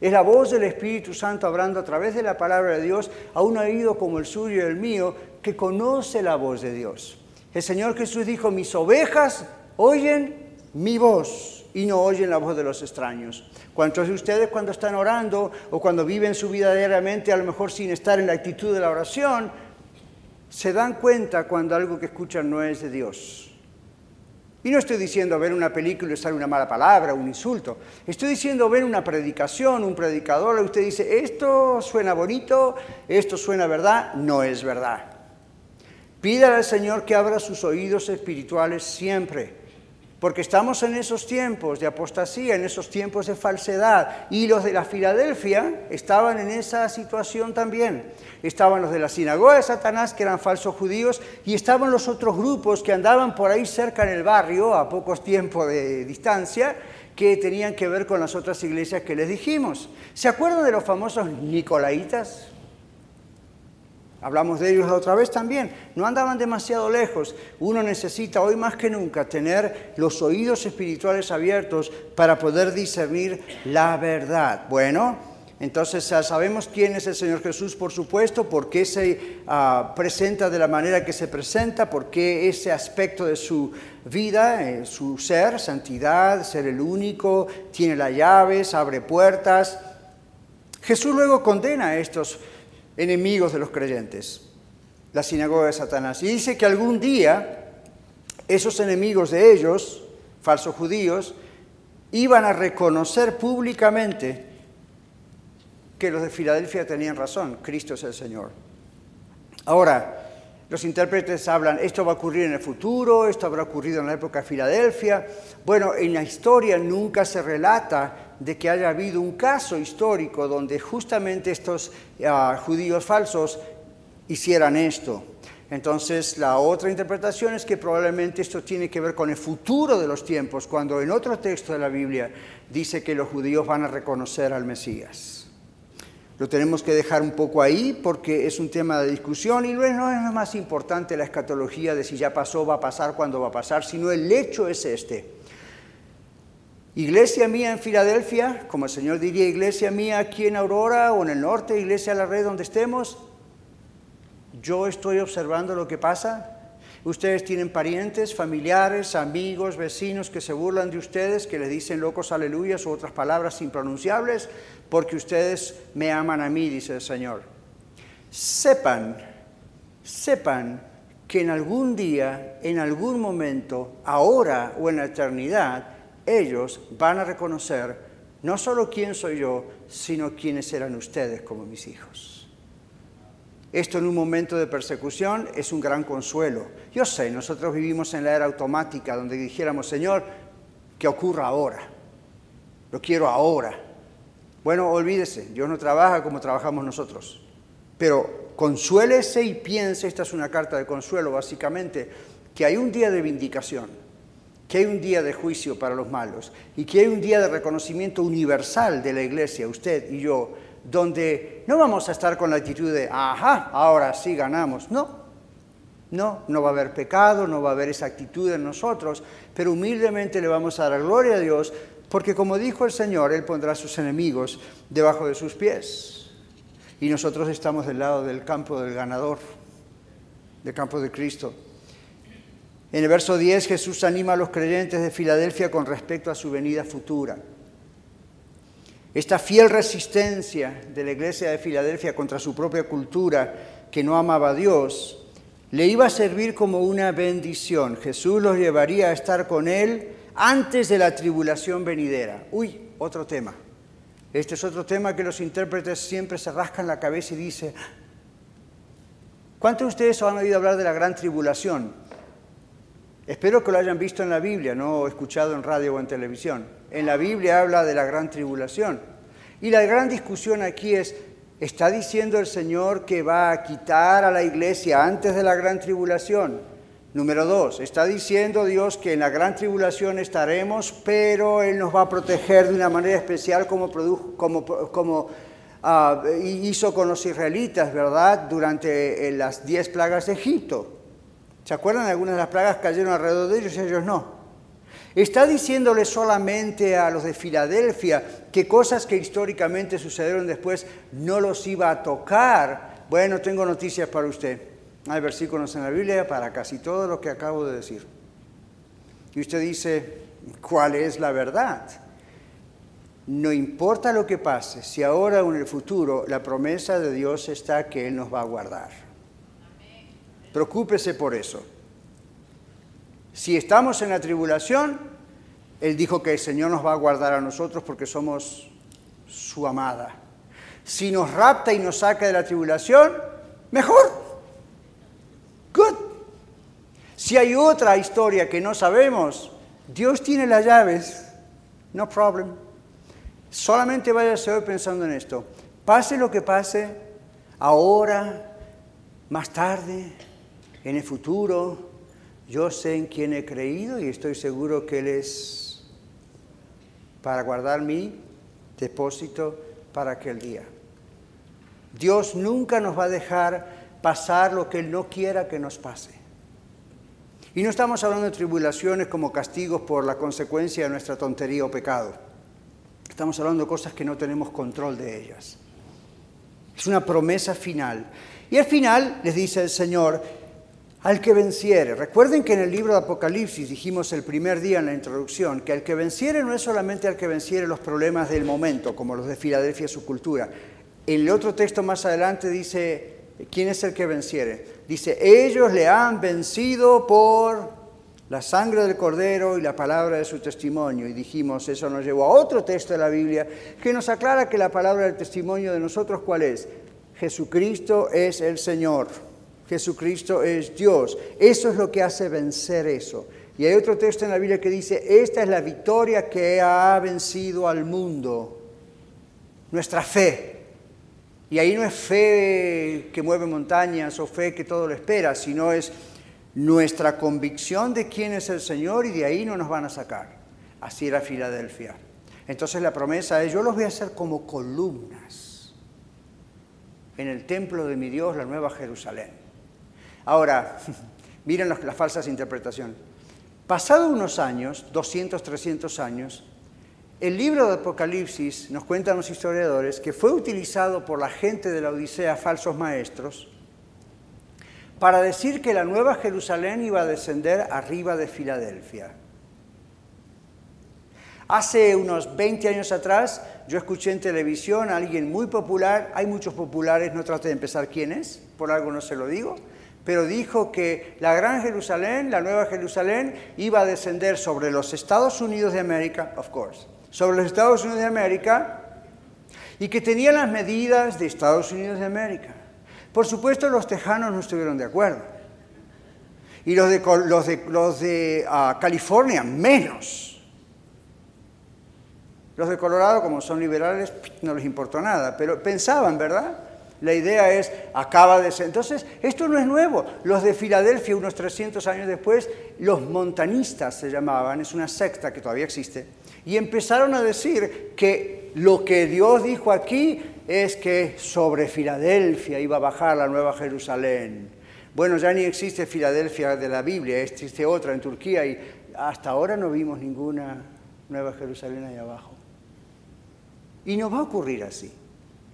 Es la voz del Espíritu Santo hablando a través de la palabra de Dios a un oído como el suyo y el mío que conoce la voz de Dios. El Señor Jesús dijo, mis ovejas oyen mi voz y no oyen la voz de los extraños. ¿Cuántos de ustedes cuando están orando o cuando viven su vida diariamente, a lo mejor sin estar en la actitud de la oración, se dan cuenta cuando algo que escuchan no es de Dios? Y no estoy diciendo ver una película y sale una mala palabra, un insulto. Estoy diciendo ver una predicación, un predicador, y usted dice, esto suena bonito, esto suena verdad, no es verdad. Pídale al Señor que abra sus oídos espirituales siempre porque estamos en esos tiempos de apostasía, en esos tiempos de falsedad. Y los de la Filadelfia estaban en esa situación también. Estaban los de la sinagoga de Satanás, que eran falsos judíos, y estaban los otros grupos que andaban por ahí cerca en el barrio, a pocos tiempos de distancia, que tenían que ver con las otras iglesias que les dijimos. ¿Se acuerdan de los famosos Nicolaitas? Hablamos de ellos otra vez también. No andaban demasiado lejos. Uno necesita hoy más que nunca tener los oídos espirituales abiertos para poder discernir la verdad. Bueno, entonces sabemos quién es el Señor Jesús, por supuesto, por qué se ah, presenta de la manera que se presenta, por qué ese aspecto de su vida, eh, su ser, santidad, ser el único, tiene las llaves, abre puertas. Jesús luego condena a estos enemigos de los creyentes, la sinagoga de Satanás. Y dice que algún día esos enemigos de ellos, falsos judíos, iban a reconocer públicamente que los de Filadelfia tenían razón, Cristo es el Señor. Ahora, los intérpretes hablan, esto va a ocurrir en el futuro, esto habrá ocurrido en la época de Filadelfia. Bueno, en la historia nunca se relata de que haya habido un caso histórico donde justamente estos ah, judíos falsos hicieran esto. Entonces, la otra interpretación es que probablemente esto tiene que ver con el futuro de los tiempos, cuando en otro texto de la Biblia dice que los judíos van a reconocer al Mesías. Lo tenemos que dejar un poco ahí porque es un tema de discusión y no es lo más importante la escatología de si ya pasó, va a pasar, cuándo va a pasar, sino el hecho es este Iglesia mía en Filadelfia, como el Señor diría, iglesia mía aquí en Aurora o en el norte, iglesia a la red donde estemos, yo estoy observando lo que pasa. Ustedes tienen parientes, familiares, amigos, vecinos que se burlan de ustedes, que les dicen locos aleluyas u otras palabras impronunciables, porque ustedes me aman a mí, dice el Señor. Sepan, sepan que en algún día, en algún momento, ahora o en la eternidad, ellos van a reconocer no solo quién soy yo, sino quiénes eran ustedes como mis hijos. Esto en un momento de persecución es un gran consuelo. Yo sé, nosotros vivimos en la era automática donde dijéramos, Señor, que ocurra ahora. Lo quiero ahora. Bueno, olvídese, Dios no trabaja como trabajamos nosotros. Pero consuélese y piense, esta es una carta de consuelo básicamente, que hay un día de vindicación, que hay un día de juicio para los malos y que hay un día de reconocimiento universal de la iglesia, usted y yo, donde no vamos a estar con la actitud de, ajá, ahora sí ganamos. No, no, no va a haber pecado, no va a haber esa actitud en nosotros, pero humildemente le vamos a dar gloria a Dios, porque como dijo el Señor, Él pondrá a sus enemigos debajo de sus pies y nosotros estamos del lado del campo del ganador, del campo de Cristo. En el verso 10 Jesús anima a los creyentes de Filadelfia con respecto a su venida futura. Esta fiel resistencia de la iglesia de Filadelfia contra su propia cultura que no amaba a Dios, le iba a servir como una bendición. Jesús los llevaría a estar con él antes de la tribulación venidera. Uy, otro tema. Este es otro tema que los intérpretes siempre se rascan la cabeza y dicen, ¿cuántos de ustedes han oído hablar de la gran tribulación? Espero que lo hayan visto en la Biblia, no escuchado en radio o en televisión. En la Biblia habla de la gran tribulación. Y la gran discusión aquí es, ¿está diciendo el Señor que va a quitar a la iglesia antes de la gran tribulación? Número dos, está diciendo Dios que en la gran tribulación estaremos, pero Él nos va a proteger de una manera especial como, ah, hizo con los israelitas, ¿verdad? Durante eh, las diez plagas de Egipto. ¿Se acuerdan? Algunas de las plagas cayeron alrededor de ellos y ellos no. Está diciéndole solamente a los de Filadelfia que cosas que históricamente sucedieron después no los iba a tocar. Bueno, tengo noticias para usted. Hay versículos en la Biblia para casi todo lo que acabo de decir. Y usted dice, ¿cuál es la verdad? No importa lo que pase, si ahora o en el futuro la promesa de Dios está que Él nos va a guardar. Preocúpese por eso. Si estamos en la tribulación, Él dijo que el Señor nos va a guardar a nosotros porque somos su amada. Si nos rapta y nos saca de la tribulación, mejor. Good. Si hay otra historia que no sabemos, Dios tiene las llaves. No problem. Solamente váyase hoy pensando en esto. Pase lo que pase, ahora, más tarde, en el futuro, yo sé en quién he creído y estoy seguro que Él es para guardar mi depósito para aquel día. Dios nunca nos va a dejar pasar lo que Él no quiera que nos pase. Y no estamos hablando de tribulaciones como castigos por la consecuencia de nuestra tontería o pecado. Estamos hablando de cosas que no tenemos control de ellas. Es una promesa final. Y al final les dice el Señor, al que venciere. Recuerden que en el libro de Apocalipsis dijimos el primer día en la introducción que al que venciere no es solamente al que venciere los problemas del momento, como los de Filadelfia, su cultura. El otro texto más adelante dice, ¿Quién es el que venciere? Dice, ellos le han vencido por la sangre del cordero y la palabra de su testimonio. Y dijimos, eso nos llevó a otro texto de la Biblia que nos aclara que la palabra del testimonio de nosotros, ¿cuál es? Jesucristo es el Señor. Jesucristo es Dios. Eso es lo que hace vencer eso. Y hay otro texto en la Biblia que dice, esta es la victoria que ha vencido al mundo. Nuestra fe. Y ahí no es fe que mueve montañas o fe que todo lo espera, sino es nuestra convicción de quién es el Señor y de ahí no nos van a sacar. Así era Filadelfia. Entonces la promesa es, yo los voy a hacer como columnas en el templo de mi Dios, la Nueva Jerusalén. Ahora, [laughs] miren la, la falsas interpretación. Pasado unos años, 200, 300 años, El libro de Apocalipsis, nos cuentan los historiadores, que fue utilizado por la gente de la Odisea, falsos maestros, para decir que la nueva Jerusalén iba a descender arriba de Filadelfia. Hace unos 20 años atrás yo escuché en televisión a alguien muy popular, hay muchos populares, no trate de empezar quién es, por algo no se lo digo, pero dijo que la Gran Jerusalén, la Nueva Jerusalén, iba a descender sobre los Estados Unidos de América, of course, sobre los Estados Unidos de América, y que tenía las medidas de Estados Unidos de América. Por supuesto, los tejanos no estuvieron de acuerdo. Y los de, ah, California, menos. Los de Colorado, como son liberales, no les importó nada, pero pensaban, ¿verdad? La idea es, acaba de ser. Entonces, esto no es nuevo. Los de Filadelfia, unos 300 años después, los montanistas se llamaban, es una secta que todavía existe, y empezaron a decir que lo que Dios dijo aquí es que sobre Filadelfia iba a bajar la nueva Jerusalén. Bueno, ya ni existe Filadelfia de la Biblia, existe otra en Turquía y hasta ahora no vimos ninguna nueva Jerusalén ahí abajo. Y no va a ocurrir así.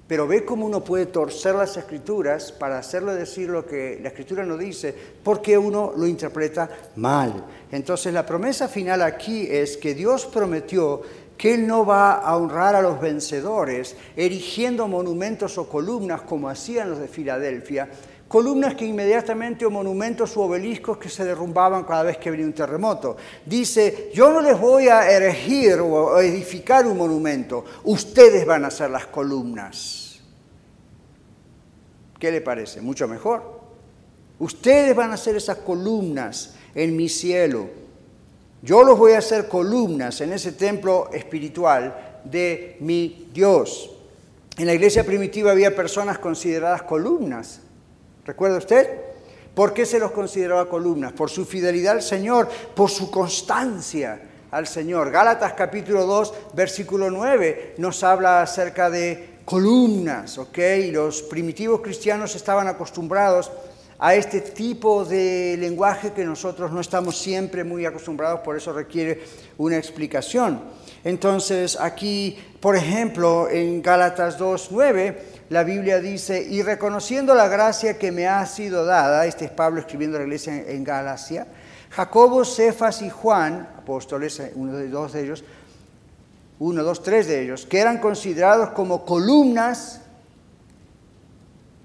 Pero ve cómo uno puede torcer las escrituras para hacerle decir lo que la escritura no dice, porque uno lo interpreta mal. Entonces la promesa final aquí es que Dios prometió que Él no va a honrar a los vencedores erigiendo monumentos o columnas como hacían los de Filadelfia, columnas que inmediatamente o monumentos u obeliscos que se derrumbaban cada vez que venía un terremoto. Dice, yo no les voy a erigir o edificar un monumento, ustedes van a ser las columnas. ¿Qué le parece? Mucho mejor. Ustedes van a ser esas columnas en mi cielo. Yo los voy a hacer columnas en ese templo espiritual de mi Dios. En la iglesia primitiva había personas consideradas columnas ¿Recuerda usted? ¿Por qué se los consideraba columnas? Por su fidelidad al Señor, por su constancia al Señor. Gálatas capítulo 2, versículo 9 nos habla acerca de columnas, ¿ok? Los primitivos cristianos estaban acostumbrados a este tipo de lenguaje que nosotros no estamos siempre muy acostumbrados, por eso requiere una explicación. Entonces, aquí, por ejemplo, en Gálatas 2, 9, la Biblia dice, y reconociendo la gracia que me ha sido dada, este es Pablo escribiendo a la iglesia en, Galacia, Jacobo, Cefas y Juan, apóstoles, uno de dos de ellos, uno, dos, tres de ellos, que eran considerados como columnas,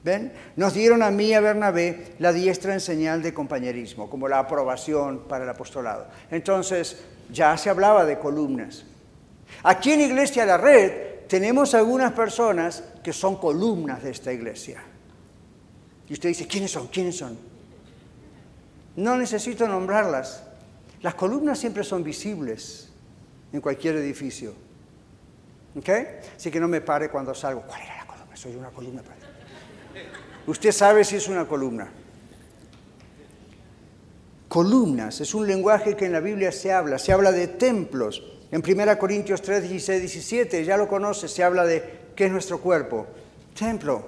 ¿ven? Nos dieron a mí a Bernabé la diestra en señal de compañerismo, como la aprobación para el apostolado. Entonces, ya se hablaba de columnas. Aquí en Iglesia La Red tenemos algunas personas que son columnas de esta iglesia. Y usted dice, ¿quiénes son? ¿Quiénes son? No necesito nombrarlas. Las columnas siempre son visibles en cualquier edificio. ¿Ok? Así que no me pare cuando salgo. ¿Cuál era la columna? Soy una columna. Usted sabe si es una columna. Columnas es un lenguaje que en la Biblia se habla. Se habla de templos. En 1 Corintios 3, 16, 17, ya lo conoce, se habla de qué es nuestro cuerpo. Templo.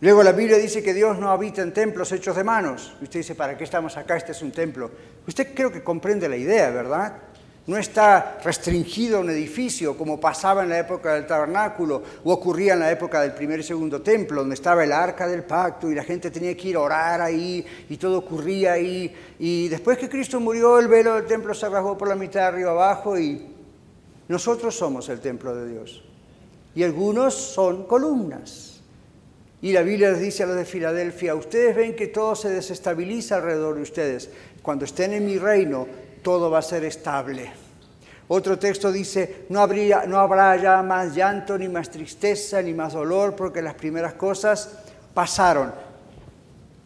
Luego la Biblia dice que Dios no habita en templos hechos de manos. Y usted dice, ¿para qué estamos acá? Este es un templo. Usted creo que comprende la idea, ¿verdad? No está restringido a un edificio como pasaba en la época del tabernáculo o ocurría en la época del primer y segundo templo, donde estaba el arca del pacto y la gente tenía que ir a orar ahí y todo ocurría ahí. Y después que Cristo murió, el velo del templo se rasgó por la mitad arriba abajo y nosotros somos el templo de Dios. Y algunos son columnas. Y la Biblia les dice a los de Filadelfia, ustedes ven que todo se desestabiliza alrededor de ustedes. Cuando estén en mi reino, todo va a ser estable. Otro texto dice, no, habría, no habrá ya más llanto, ni más tristeza, ni más dolor, porque las primeras cosas pasaron.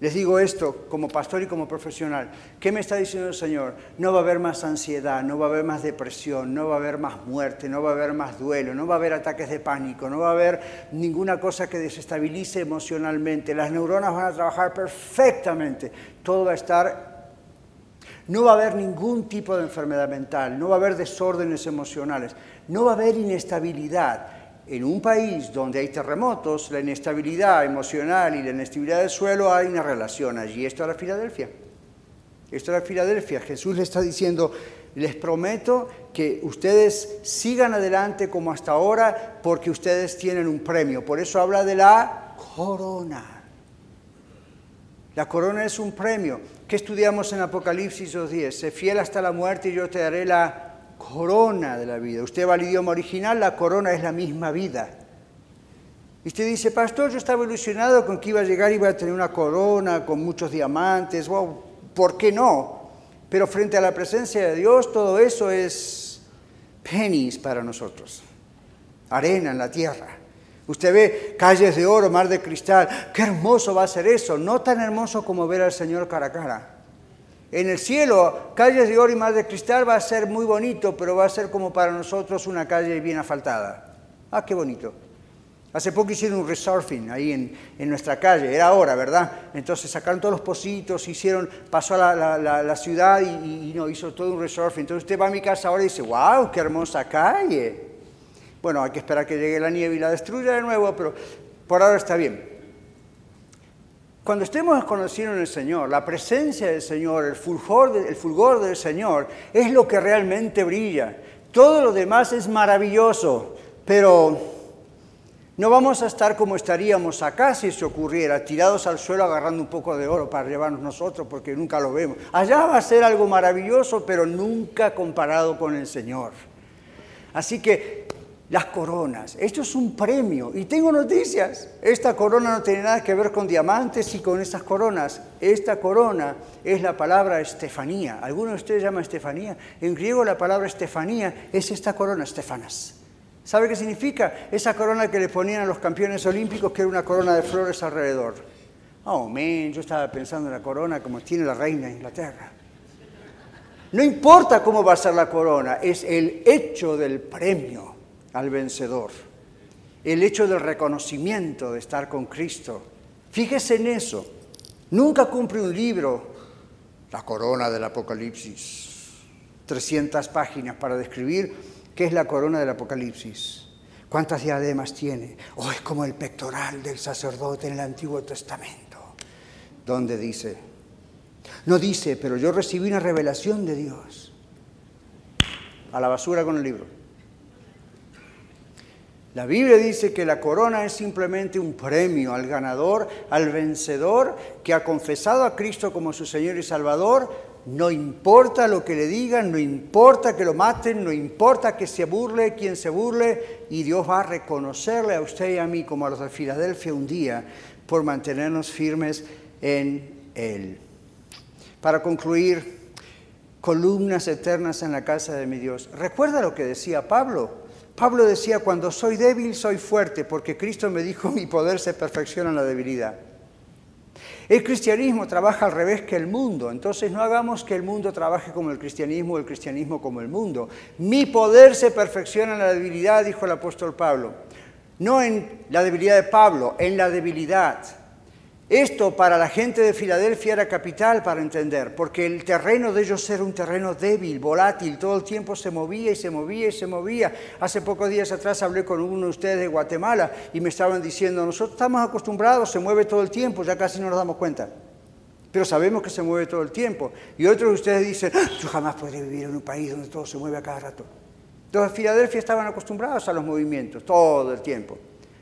Les digo esto como pastor y como profesional. ¿Qué me está diciendo el Señor? No va a haber más ansiedad, no va a haber más depresión, no va a haber más muerte, no va a haber más duelo, no va a haber ataques de pánico, no va a haber ninguna cosa que desestabilice emocionalmente. Las neuronas van a trabajar perfectamente. Todo va a estar no va a haber ningún tipo de enfermedad mental, no va a haber desórdenes emocionales, no va a haber inestabilidad. En un país donde hay terremotos, la inestabilidad emocional y la inestabilidad del suelo hay una relación allí. Esto era Filadelfia. Esto era Filadelfia. Jesús le está diciendo, Les prometo que ustedes sigan adelante como hasta ahora porque ustedes tienen un premio. Por eso habla de la corona. La corona es un premio. ¿Qué estudiamos en Apocalipsis 2.10? Sé fiel hasta la muerte y yo te daré la corona de la vida. Usted va al idioma original, la corona es la misma vida. Y usted dice, pastor, yo estaba ilusionado con que iba a llegar y iba a tener una corona con muchos diamantes. Wow, ¿Por qué no? Pero frente a la presencia de Dios, todo eso es pennies para nosotros. Arena en la tierra. Usted ve calles de oro, mar de cristal. Qué hermoso va a ser eso. No tan hermoso como ver al Señor cara a cara. En el cielo, calles de oro y mar de cristal va a ser muy bonito, pero va a ser como para nosotros una calle bien asfaltada. Ah, qué bonito. Hace poco hicieron un resurfing ahí en, nuestra calle, era ahora, ¿verdad? Entonces sacaron todos los pocitos, hicieron, pasó a la, ciudad y, no, hizo todo un resurfing. Entonces usted va a mi casa ahora y dice, wow, qué hermosa calle. Bueno, hay que esperar que llegue la nieve y la destruya de nuevo, pero por ahora está bien. Cuando estemos conociendo el Señor, la presencia del Señor, el fulgor, el fulgor del Señor, es lo que realmente brilla. Todo lo demás es maravilloso, pero no vamos a estar como estaríamos acá si eso ocurriera, tirados al suelo agarrando un poco de oro para llevarnos nosotros, porque nunca lo vemos. Allá va a ser algo maravilloso, pero nunca comparado con el Señor. Así que las coronas, esto es un premio. Y tengo noticias, esta corona no tiene nada que ver con diamantes y con estas coronas. Esta corona es la palabra Estefanía. ¿Alguno de ustedes llama Estefanía? En griego la palabra Estefanía es esta corona, Estefanas. ¿Sabe qué significa? Esa corona que le ponían a los campeones olímpicos, que era una corona de flores alrededor. Oh, man, yo estaba pensando en la corona como tiene la reina de Inglaterra. No importa cómo va a ser la corona, es el hecho del premio al vencedor, el hecho del reconocimiento de estar con Cristo. Fíjese en eso. Nunca cumple un libro, la corona del Apocalipsis, 300 páginas para describir ¿Qué es la corona del Apocalipsis? ¿Cuántas diademas tiene? O oh, es como el pectoral del sacerdote en el Antiguo Testamento, donde dice, no dice, pero yo recibí una revelación de Dios. A la basura con el libro. La Biblia dice que la corona es simplemente un premio al ganador, al vencedor, que ha confesado a Cristo como su Señor y Salvador, no importa lo que le digan, no importa que lo maten, no importa que se burle quien se burle, y Dios va a reconocerle a usted y a mí como a los de Filadelfia un día por mantenernos firmes en Él. Para concluir, columnas eternas en la casa de mi Dios. Recuerda lo que decía Pablo. Pablo decía, cuando soy débil, soy fuerte, porque Cristo me dijo, mi poder se perfecciona en la debilidad. El cristianismo trabaja al revés que el mundo, entonces no hagamos que el mundo trabaje como el cristianismo o el cristianismo como el mundo. Mi poder se perfecciona en la debilidad, dijo el apóstol Pablo. No en la debilidad de Pablo, en la debilidad. Esto para la gente de Filadelfia era capital para entender, porque el terreno de ellos era un terreno débil, volátil, todo el tiempo se movía y se movía y se movía. Hace pocos días atrás hablé con uno de ustedes de Guatemala y me estaban diciendo, nosotros estamos acostumbrados, se mueve todo el tiempo, ya casi no nos damos cuenta. Pero sabemos que se mueve todo el tiempo. Y otros de ustedes dicen, ah, yo jamás podré vivir en un país donde todo se mueve a cada rato. Entonces, Filadelfia estaban acostumbrados a los movimientos todo el tiempo.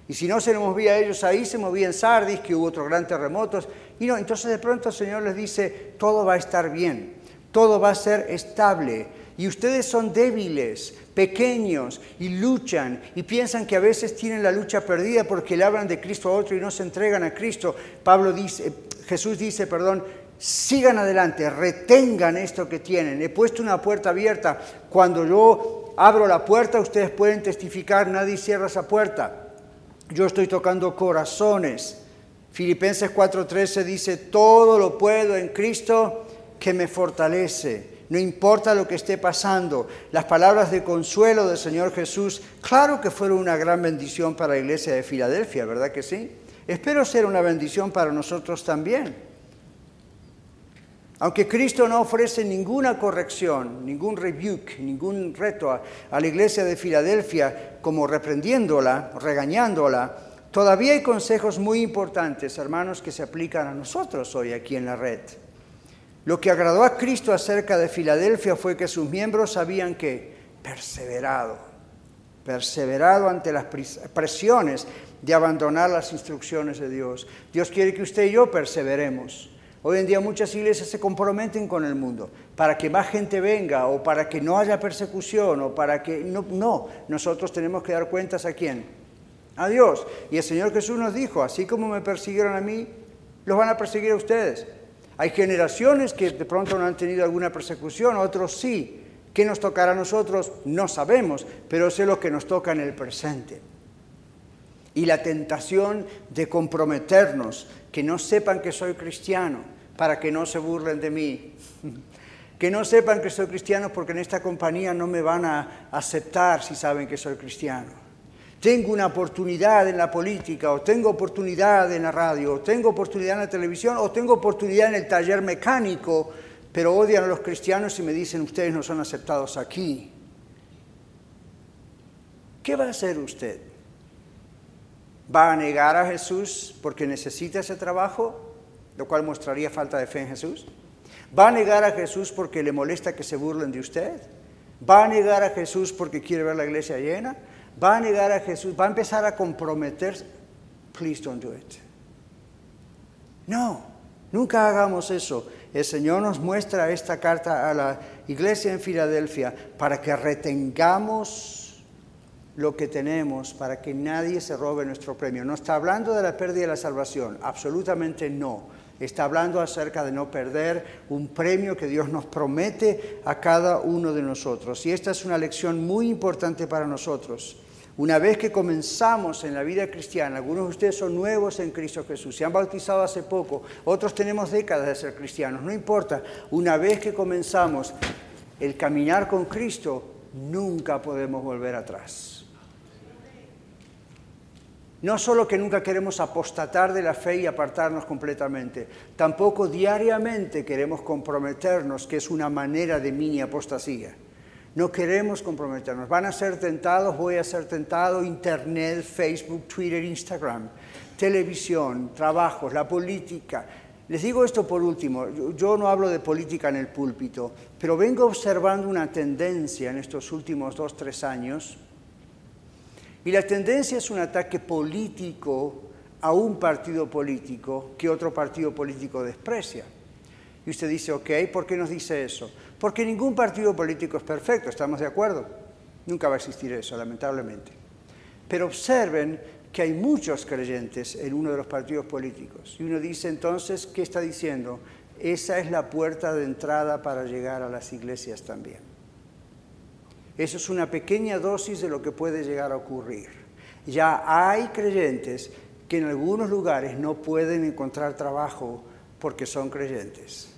Y si no se movía ellos ahí, se movía en Sardis, que hubo otros grandes terremotos. Y no, entonces de pronto el Señor les dice, todo va a estar bien, todo va a ser estable. Y ustedes son débiles, pequeños, y luchan, y piensan que a veces tienen la lucha perdida porque le hablan de Cristo a otro y no se entregan a Cristo. Pablo dice, Jesús dice, perdón, sigan adelante, retengan esto que tienen. He puesto una puerta abierta. Cuando yo abro la puerta, ustedes pueden testificar, nadie cierra esa puerta. Yo estoy tocando corazones. Filipenses 4:13 dice, todo lo puedo en Cristo que me fortalece. No importa lo que esté pasando, las palabras de consuelo del Señor Jesús, claro que fueron una gran bendición para la iglesia de Filadelfia, ¿verdad que sí? Espero ser una bendición para nosotros también. Aunque Cristo no ofrece ninguna corrección, ningún rebuke, ningún reto a, la iglesia de Filadelfia como reprendiéndola, regañándola, todavía hay consejos muy importantes, hermanos, que se aplican a nosotros hoy aquí en la red. Lo que agradó a Cristo acerca de Filadelfia fue que sus miembros sabían que perseverado, perseverado ante las presiones de abandonar las instrucciones de Dios. Dios quiere que usted y yo perseveremos. Hoy en día muchas iglesias se comprometen con el mundo para que más gente venga o para que no haya persecución o para que no, no, nosotros tenemos que dar cuentas a quién? A Dios. Y el Señor Jesús nos dijo, así como me persiguieron a mí, los van a perseguir a ustedes. Hay generaciones que de pronto no han tenido alguna persecución, otros sí. ¿Qué nos tocará a nosotros? No sabemos, pero sé lo que nos toca en el presente. Y la tentación de comprometernos, que no sepan que soy cristiano, para que no se burlen de mí. [laughs] Que no sepan que soy cristiano porque en esta compañía no me van a aceptar si saben que soy cristiano. Tengo una oportunidad en la política, o tengo oportunidad en la radio, o tengo oportunidad en la televisión, o tengo oportunidad en el taller mecánico, pero odian a los cristianos y me dicen ustedes no son aceptados aquí. ¿Qué va a hacer usted? ¿Va a negar a Jesús porque necesita ese trabajo, lo cual mostraría falta de fe en Jesús? ¿Va a negar a Jesús porque le molesta que se burlen de usted? ¿Va a negar a Jesús porque quiere ver la iglesia llena? ¿Va a negar a Jesús? ¿Va a empezar a comprometerse? Please don't do it. No, nunca hagamos eso. El Señor nos muestra esta carta a la iglesia en Filadelfia para que retengamos lo que tenemos para que nadie se robe nuestro premio. No está hablando de la pérdida de la salvación, absolutamente no. Está hablando acerca de no perder un premio que Dios nos promete a cada uno de nosotros. Y esta es una lección muy importante para nosotros. Una vez que comenzamos en la vida cristiana, algunos de ustedes son nuevos en Cristo Jesús, se han bautizado hace poco, otros tenemos décadas de ser cristianos, no importa, una vez que comenzamos el caminar con Cristo, nunca podemos volver atrás. No solo que nunca queremos apostatar de la fe y apartarnos completamente, tampoco diariamente queremos comprometernos, que es una manera de mini apostasía. No queremos comprometernos. Van a ser tentados, voy a ser tentado, Internet, Facebook, Twitter, Instagram, televisión, trabajos, la política. Les digo esto por último, yo no hablo de política en el púlpito, pero vengo observando una tendencia en estos últimos dos, tres años y la tendencia es un ataque político a un partido político que otro partido político desprecia. Y usted dice, ok, ¿por qué nos dice eso? Porque ningún partido político es perfecto, ¿estamos de acuerdo? Nunca va a existir eso, lamentablemente. Pero observen que hay muchos creyentes en uno de los partidos políticos. Y uno dice entonces, ¿qué está diciendo? Esa es la puerta de entrada para llegar a las iglesias también. Eso es una pequeña dosis de lo que puede llegar a ocurrir. Ya hay creyentes que en algunos lugares no pueden encontrar trabajo porque son creyentes.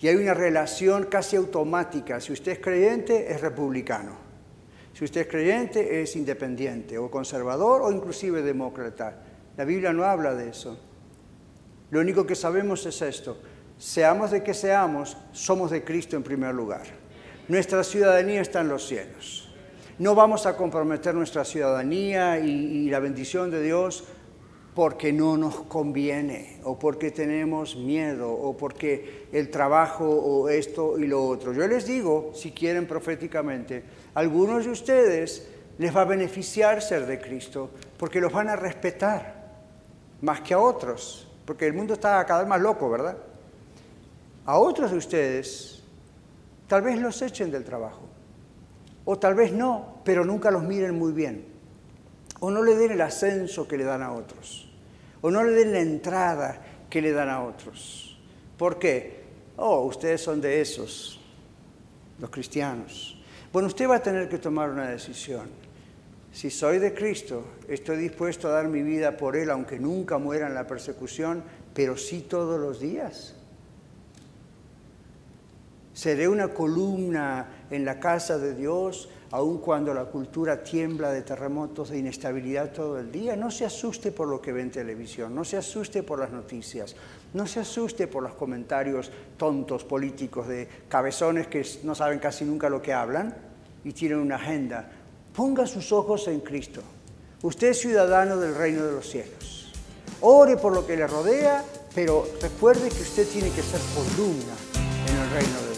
Y hay una relación casi automática. Si usted es creyente, es republicano. Si usted es creyente, es independiente o conservador o inclusive demócrata. La Biblia no habla de eso. Lo único que sabemos es esto. Seamos de que seamos, somos de Cristo en primer lugar. Nuestra ciudadanía está en los cielos. No vamos a comprometer nuestra ciudadanía y, la bendición de Dios porque no nos conviene o porque tenemos miedo o porque el trabajo o esto y lo otro. Yo les digo, si quieren proféticamente, algunos de ustedes les va a beneficiar ser de Cristo porque los van a respetar más que a otros, porque el mundo está cada vez más loco, ¿verdad? A otros de ustedes Tal vez los echen del trabajo. O tal vez no, pero nunca los miren muy bien. O no le den el ascenso que le dan a otros. O no le den la entrada que le dan a otros. ¿Por qué? Oh, ustedes son de esos, los cristianos. Bueno, usted va a tener que tomar una decisión. Si soy de Cristo, estoy dispuesto a dar mi vida por Él, aunque nunca muera en la persecución, pero sí todos los días. Seré una columna en la casa de Dios, aun cuando la cultura tiembla de terremotos, de inestabilidad todo el día. No se asuste por lo que ve en televisión, no se asuste por las noticias, no se asuste por los comentarios tontos políticos de cabezones que no saben casi nunca lo que hablan y tienen una agenda. Ponga sus ojos en Cristo. Usted es ciudadano del reino de los cielos. Ore por lo que le rodea, pero recuerde que usted tiene que ser columna el reino de Dios.